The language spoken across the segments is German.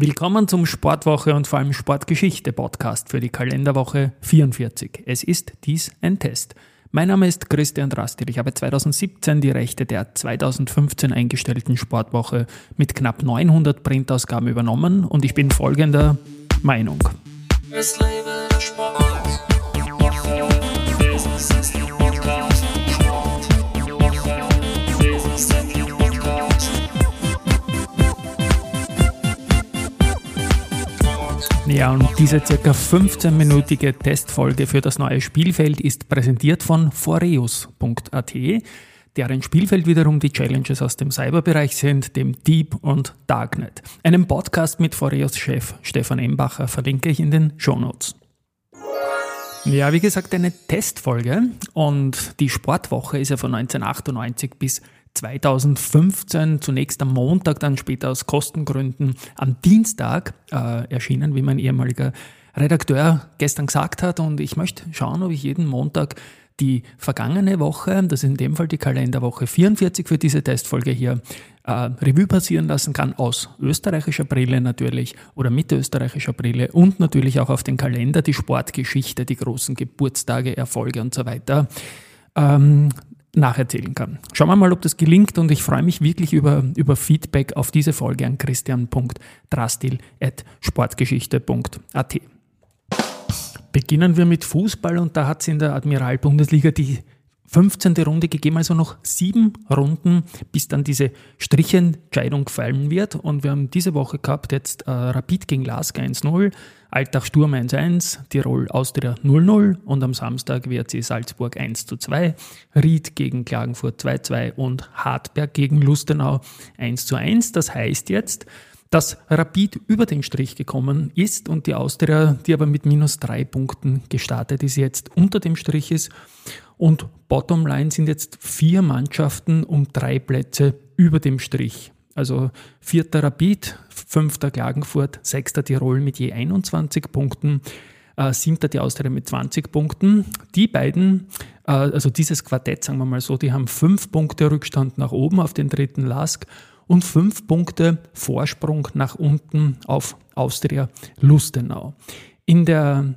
Willkommen zum Sportwoche und vor allem Sportgeschichte Podcast für die Kalenderwoche 44. Es ist dies ein Test. Mein Name ist Christian Drastil. Ich habe 2017 die Rechte der 2015 eingestellten Sportwoche mit knapp 900 Printausgaben übernommen und ich bin folgender Meinung. Es lebe der Sport. Ja, und diese circa 15-minütige Testfolge für das neue Spielfeld ist präsentiert von foreus.at, deren Spielfeld wiederum die Challenges aus dem Cyberbereich sind, dem Deep und Darknet. Einen Podcast mit Foreus-Chef Stefan Embacher verlinke ich in den Shownotes. Ja, wie gesagt, eine Testfolge und die Sportwoche ist ja von 1998 bis 2015, zunächst am Montag, dann später aus Kostengründen am Dienstag äh, erschienen, wie mein ehemaliger Redakteur gestern gesagt hat. Und ich möchte schauen, ob ich jeden Montag die vergangene Woche, das ist in dem Fall die Kalenderwoche 44 für diese Testfolge hier, äh, Revue passieren lassen kann, aus österreichischer Brille natürlich oder mit österreichischer Brille und natürlich auch auf den Kalender, die Sportgeschichte, die großen Geburtstage, Erfolge und so weiter. Ähm, nacherzählen kann. Schauen wir mal, ob das gelingt und ich freue mich wirklich über, über Feedback auf diese Folge an christian.drastil.sportgeschichte.at. Beginnen wir mit Fußball und da hat es in der Admiral-Bundesliga die 15. Runde gegeben, also noch sieben Runden, bis dann diese Strichentscheidung fallen wird. Und wir haben diese Woche gehabt jetzt äh, Rapid gegen Lask 1-0, Alltag Sturm 1-1, Tirol Austria 0-0 und am Samstag WRC Salzburg 1-2, Ried gegen Klagenfurt 2-2 und Hartberg gegen Lustenau 1-1. Das heißt jetzt, dass Rapid über den Strich gekommen ist und die Austria, die aber mit minus drei Punkten gestartet ist, jetzt unter dem Strich ist. Und Bottomline sind jetzt vier Mannschaften um drei Plätze über dem Strich. Also vierter Rapid, fünfter Klagenfurt, sechster Tirol mit je 21 Punkten, äh, siebter die Austria mit 20 Punkten. Die beiden, äh, also dieses Quartett, sagen wir mal so, die haben fünf Punkte Rückstand nach oben auf den dritten Lask und fünf Punkte Vorsprung nach unten auf Austria Lustenau. In der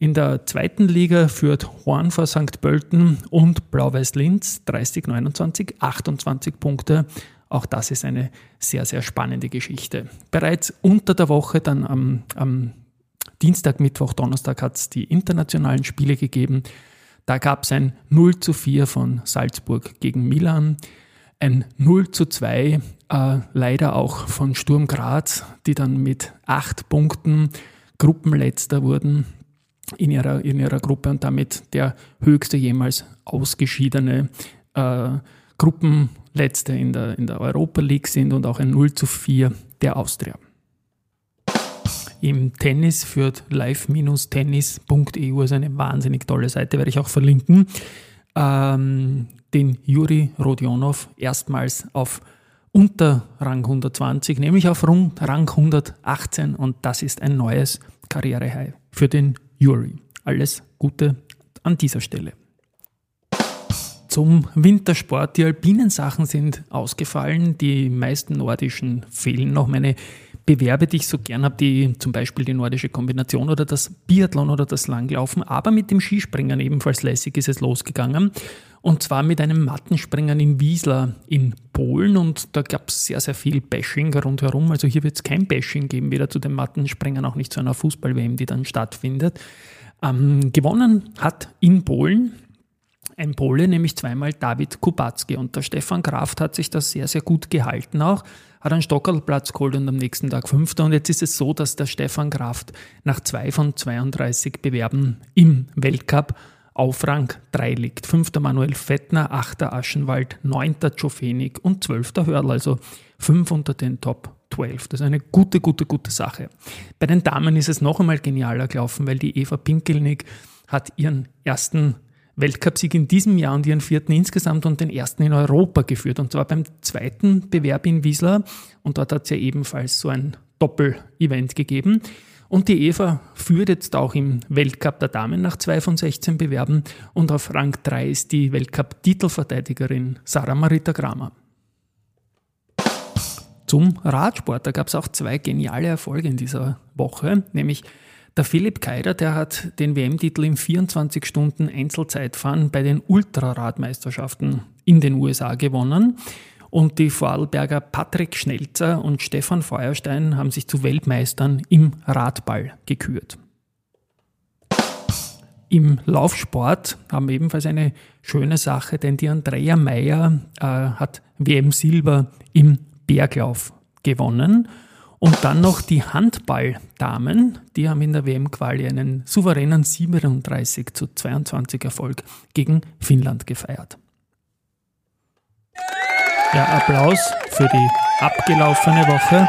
in der zweiten Liga führt Horn vor St. Pölten und Blau-Weiß Linz 30, 29, 28 Punkte. Auch das ist eine sehr, sehr spannende Geschichte. Bereits unter der Woche, dann am, am Dienstag, Mittwoch, Donnerstag hat es die internationalen Spiele gegeben. Da gab es ein 0 zu 4 von Salzburg gegen Milan, ein 0 zu 2 äh, leider auch von Sturm Graz, die dann mit acht Punkten Gruppenletzter wurden in ihrer, in ihrer Gruppe und damit der höchste jemals ausgeschiedene äh, Gruppenletzte in der, in der Europa League sind und auch ein 0 zu 4 der Austria. Im Tennis führt live-tennis.eu, also eine wahnsinnig tolle Seite, werde ich auch verlinken, ähm, den Juri Rodionov erstmals auf unter Rang 120, nämlich auf Rang 118 und das ist ein neues Karrierehigh für den Yuri. Alles Gute an dieser Stelle. Zum Wintersport. Die alpinen Sachen sind ausgefallen. Die meisten nordischen fehlen noch. Meine Bewerbe, die ich so gern habe, die zum Beispiel die nordische Kombination oder das Biathlon oder das Langlaufen, aber mit dem Skispringen ebenfalls lässig ist es losgegangen. Und zwar mit einem Mattenspringen in Wiesla in Polen. Und da gab es sehr, sehr viel Bashing rundherum. Also hier wird es kein Bashing geben, weder zu den Mattenspringen noch nicht zu einer Fußball-WM, die dann stattfindet. Ähm, gewonnen hat in Polen ein Pole, nämlich zweimal David Kubacki. Und der Stefan Kraft hat sich das sehr, sehr gut gehalten auch, hat einen Stockerlplatz geholt und am nächsten Tag Fünfter. Und jetzt ist es so, dass der Stefan Kraft nach zwei von 32 Bewerben im Weltcup auf Rang 3 liegt. Fünfter Manuel Fettner, achter Aschenwald, neunter Jofenik und zwölfter Hörl, also fünf unter den Top 12. Das ist eine gute, gute, gute Sache. Bei den Damen ist es noch einmal genialer gelaufen, weil die Eva Pinkelnick hat ihren ersten Weltcupsieg in diesem Jahr und ihren vierten insgesamt und den ersten in Europa geführt. Und zwar beim zweiten Bewerb in Wiesla. Und dort hat es ja ebenfalls so ein Doppel-Event gegeben. Und die Eva führt jetzt auch im Weltcup der Damen nach zwei von 16 Bewerben und auf Rang 3 ist die Weltcup-Titelverteidigerin Sarah Marita Kramer. zum Radsport. Da gab es auch zwei geniale Erfolge in dieser Woche, nämlich der Philipp Keider, der hat den WM-Titel im 24 Stunden Einzelzeitfahren bei den Ultraradmeisterschaften in den USA gewonnen. Und die Vorarlberger Patrick Schnelzer und Stefan Feuerstein haben sich zu Weltmeistern im Radball gekürt. Im Laufsport haben wir ebenfalls eine schöne Sache, denn die Andrea Meyer äh, hat WM Silber im Berglauf gewonnen. Und dann noch die Handballdamen, die haben in der WM-Quali einen souveränen 37 zu 22 Erfolg gegen Finnland gefeiert. Ja, Applaus für die abgelaufene Woche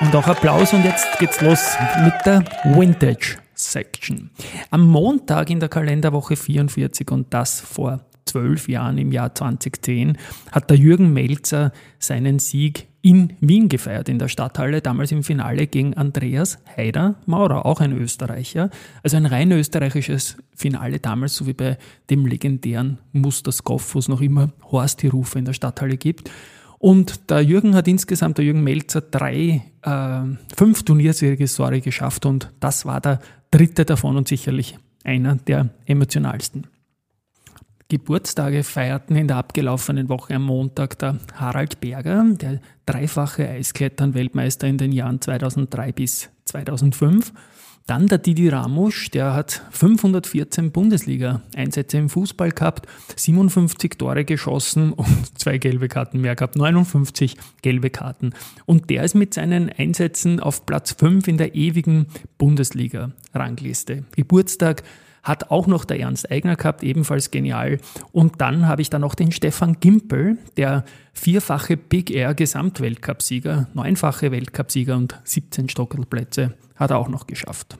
und auch Applaus und jetzt geht's los mit der Vintage Section. Am Montag in der Kalenderwoche 44 und das vor zwölf Jahren im Jahr 2010 hat der Jürgen Melzer seinen Sieg in Wien gefeiert, in der Stadthalle, damals im Finale gegen Andreas Heider Maurer, auch ein Österreicher. Also ein rein österreichisches Finale damals, so wie bei dem legendären Musterskoff, wo es noch immer Horst die Rufe in der Stadthalle gibt. Und der Jürgen hat insgesamt, der Jürgen Melzer, drei, äh, fünf Turniersiege geschafft und das war der dritte davon und sicherlich einer der emotionalsten. Geburtstage feierten in der abgelaufenen Woche am Montag der Harald Berger, der dreifache Eisklettern-Weltmeister in den Jahren 2003 bis 2005. Dann der Didi Ramusch, der hat 514 Bundesliga-Einsätze im Fußball gehabt, 57 Tore geschossen und zwei gelbe Karten mehr gehabt, 59 gelbe Karten. Und der ist mit seinen Einsätzen auf Platz 5 in der ewigen Bundesliga-Rangliste. Geburtstag hat auch noch der Ernst Eigner gehabt, ebenfalls genial. Und dann habe ich da noch den Stefan Gimpel, der vierfache Big Air Gesamtweltcupsieger, neunfache Weltcupsieger und 17 Stockelplätze hat er auch noch geschafft.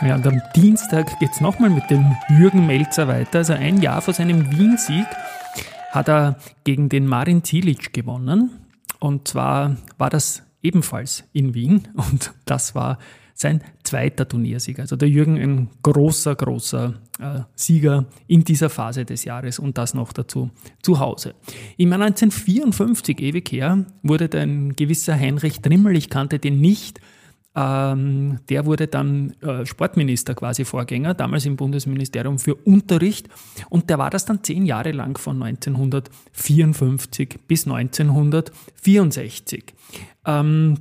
Ja, und am Dienstag geht es nochmal mit dem Jürgen Melzer weiter. Also ein Jahr vor seinem Wien-Sieg hat er gegen den Marin Cilic gewonnen. Und zwar war das ebenfalls in Wien und das war sein zweiter Turniersieg. Also der Jürgen ein großer, großer äh, Sieger in dieser Phase des Jahres und das noch dazu zu Hause. Im Jahr 1954, ewig her, wurde ein gewisser Heinrich Trimmel, ich kannte den nicht, ähm, der wurde dann äh, Sportminister quasi Vorgänger, damals im Bundesministerium für Unterricht und der war das dann zehn Jahre lang von 1954 bis 1964. Ähm,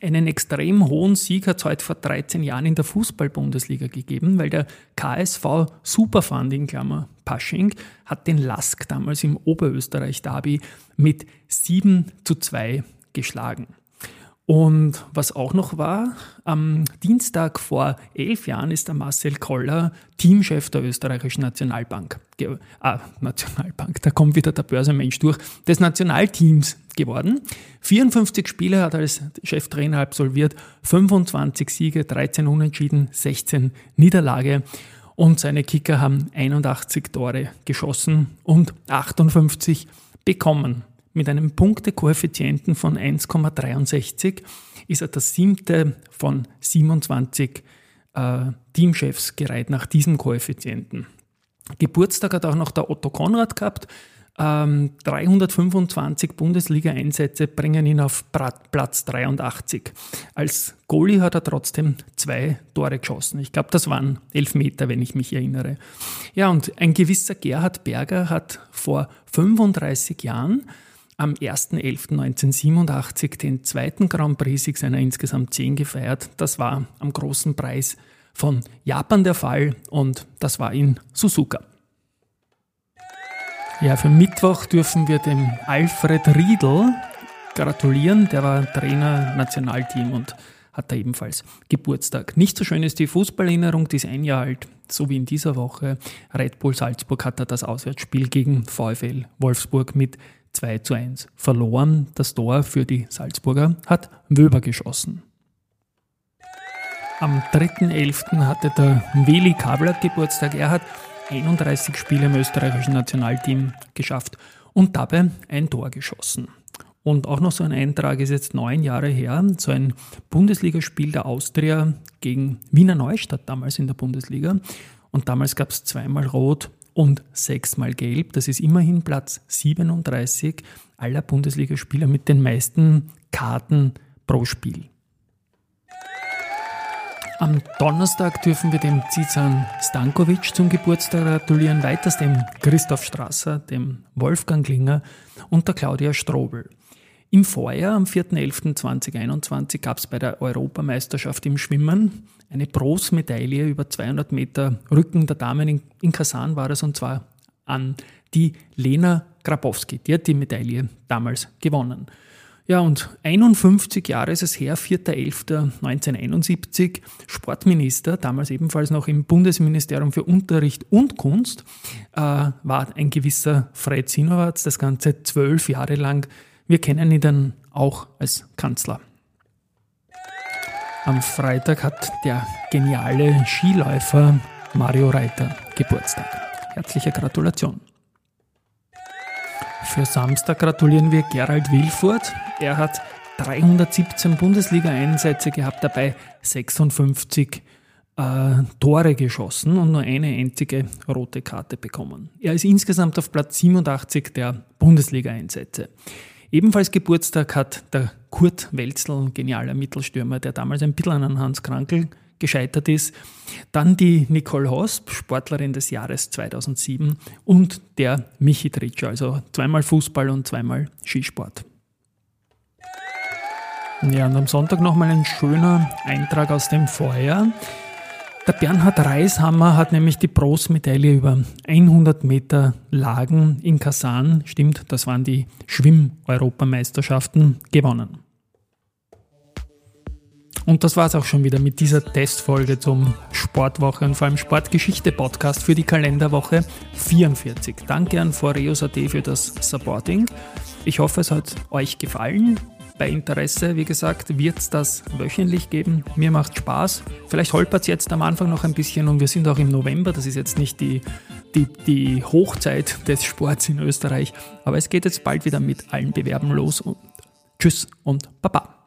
einen extrem hohen Sieg hat es heute vor 13 Jahren in der Fußball-Bundesliga gegeben, weil der KSV Superfund in Klammer Pasching hat den Lask damals im Oberösterreich-Derby mit 7 zu 2 geschlagen. Und was auch noch war, am Dienstag vor elf Jahren ist der Marcel Koller Teamchef der österreichischen Nationalbank, ah, Nationalbank, da kommt wieder der Börsenmensch durch, des Nationalteams geworden. 54 Spiele hat er als Cheftrainer absolviert, 25 Siege, 13 Unentschieden, 16 Niederlage und seine Kicker haben 81 Tore geschossen und 58 bekommen. Mit einem Punktekoeffizienten von 1,63 ist er das siebte von 27 äh, Teamchefs gereiht nach diesem Koeffizienten. Geburtstag hat auch noch der Otto Konrad gehabt. Ähm, 325 Bundesliga-Einsätze bringen ihn auf Platz 83. Als Goalie hat er trotzdem zwei Tore geschossen. Ich glaube, das waren elf Meter, wenn ich mich erinnere. Ja, und ein gewisser Gerhard Berger hat vor 35 Jahren am 1.11.1987 den zweiten Grand Prix seiner insgesamt zehn gefeiert. Das war am großen Preis von Japan der Fall und das war in Suzuka. Ja, für Mittwoch dürfen wir dem Alfred Riedl gratulieren. Der war Trainer Nationalteam und hat da ebenfalls Geburtstag. Nicht so schön ist die Fußballerinnerung, die ist ein Jahr alt, so wie in dieser Woche. Red Bull Salzburg hat da das Auswärtsspiel gegen VfL Wolfsburg mit 2 zu 1 verloren. Das Tor für die Salzburger hat Wöber geschossen. Am 3.11. hatte der Weli Kabler Geburtstag. Er hat 31 Spiele im österreichischen Nationalteam geschafft und dabei ein Tor geschossen. Und auch noch so ein Eintrag ist jetzt neun Jahre her, so ein Bundesligaspiel der Austria gegen Wiener Neustadt damals in der Bundesliga. Und damals gab es zweimal Rot und sechsmal gelb. Das ist immerhin Platz 37 aller Bundesligaspieler mit den meisten Karten pro Spiel. Am Donnerstag dürfen wir dem Zizan Stankovic zum Geburtstag gratulieren, weiters dem Christoph Strasser, dem Wolfgang Klinger und der Claudia Strobel. Im Vorjahr, am 4.11.2021, gab es bei der Europameisterschaft im Schwimmen eine Bronzemedaille über 200 Meter Rücken der Damen in, in Kasan war es und zwar an die Lena Grabowski. Die hat die Medaille damals gewonnen. Ja, und 51 Jahre ist es her, 4.11.1971, Sportminister, damals ebenfalls noch im Bundesministerium für Unterricht und Kunst, äh, war ein gewisser Fred Sinowatz, das Ganze zwölf Jahre lang. Wir kennen ihn dann auch als Kanzler. Am Freitag hat der geniale Skiläufer Mario Reiter Geburtstag. Herzliche Gratulation. Für Samstag gratulieren wir Gerald Wilfurt. Er hat 317 Bundesliga-Einsätze gehabt, dabei 56 äh, Tore geschossen und nur eine einzige rote Karte bekommen. Er ist insgesamt auf Platz 87 der Bundesliga-Einsätze. Ebenfalls Geburtstag hat der Kurt Welzl, genialer Mittelstürmer, der damals ein bisschen an Hans Krankel gescheitert ist. Dann die Nicole Hosp, Sportlerin des Jahres 2007 und der Michi Tritscher, also zweimal Fußball und zweimal Skisport. Ja, und am Sonntag nochmal ein schöner Eintrag aus dem Vorjahr. Der Bernhard Reishammer hat nämlich die Bronzemedaille über 100 Meter Lagen in Kasan, stimmt, das waren die Schwimm-Europameisterschaften, gewonnen. Und das war es auch schon wieder mit dieser Testfolge zum Sportwoche und vor allem Sportgeschichte-Podcast für die Kalenderwoche 44. Danke an Foreos.at für das Supporting. Ich hoffe, es hat euch gefallen. Bei Interesse, wie gesagt, wird es das wöchentlich geben. Mir macht Spaß. Vielleicht holpert es jetzt am Anfang noch ein bisschen und wir sind auch im November. Das ist jetzt nicht die, die, die Hochzeit des Sports in Österreich. Aber es geht jetzt bald wieder mit allen Bewerben los. Und tschüss und Baba.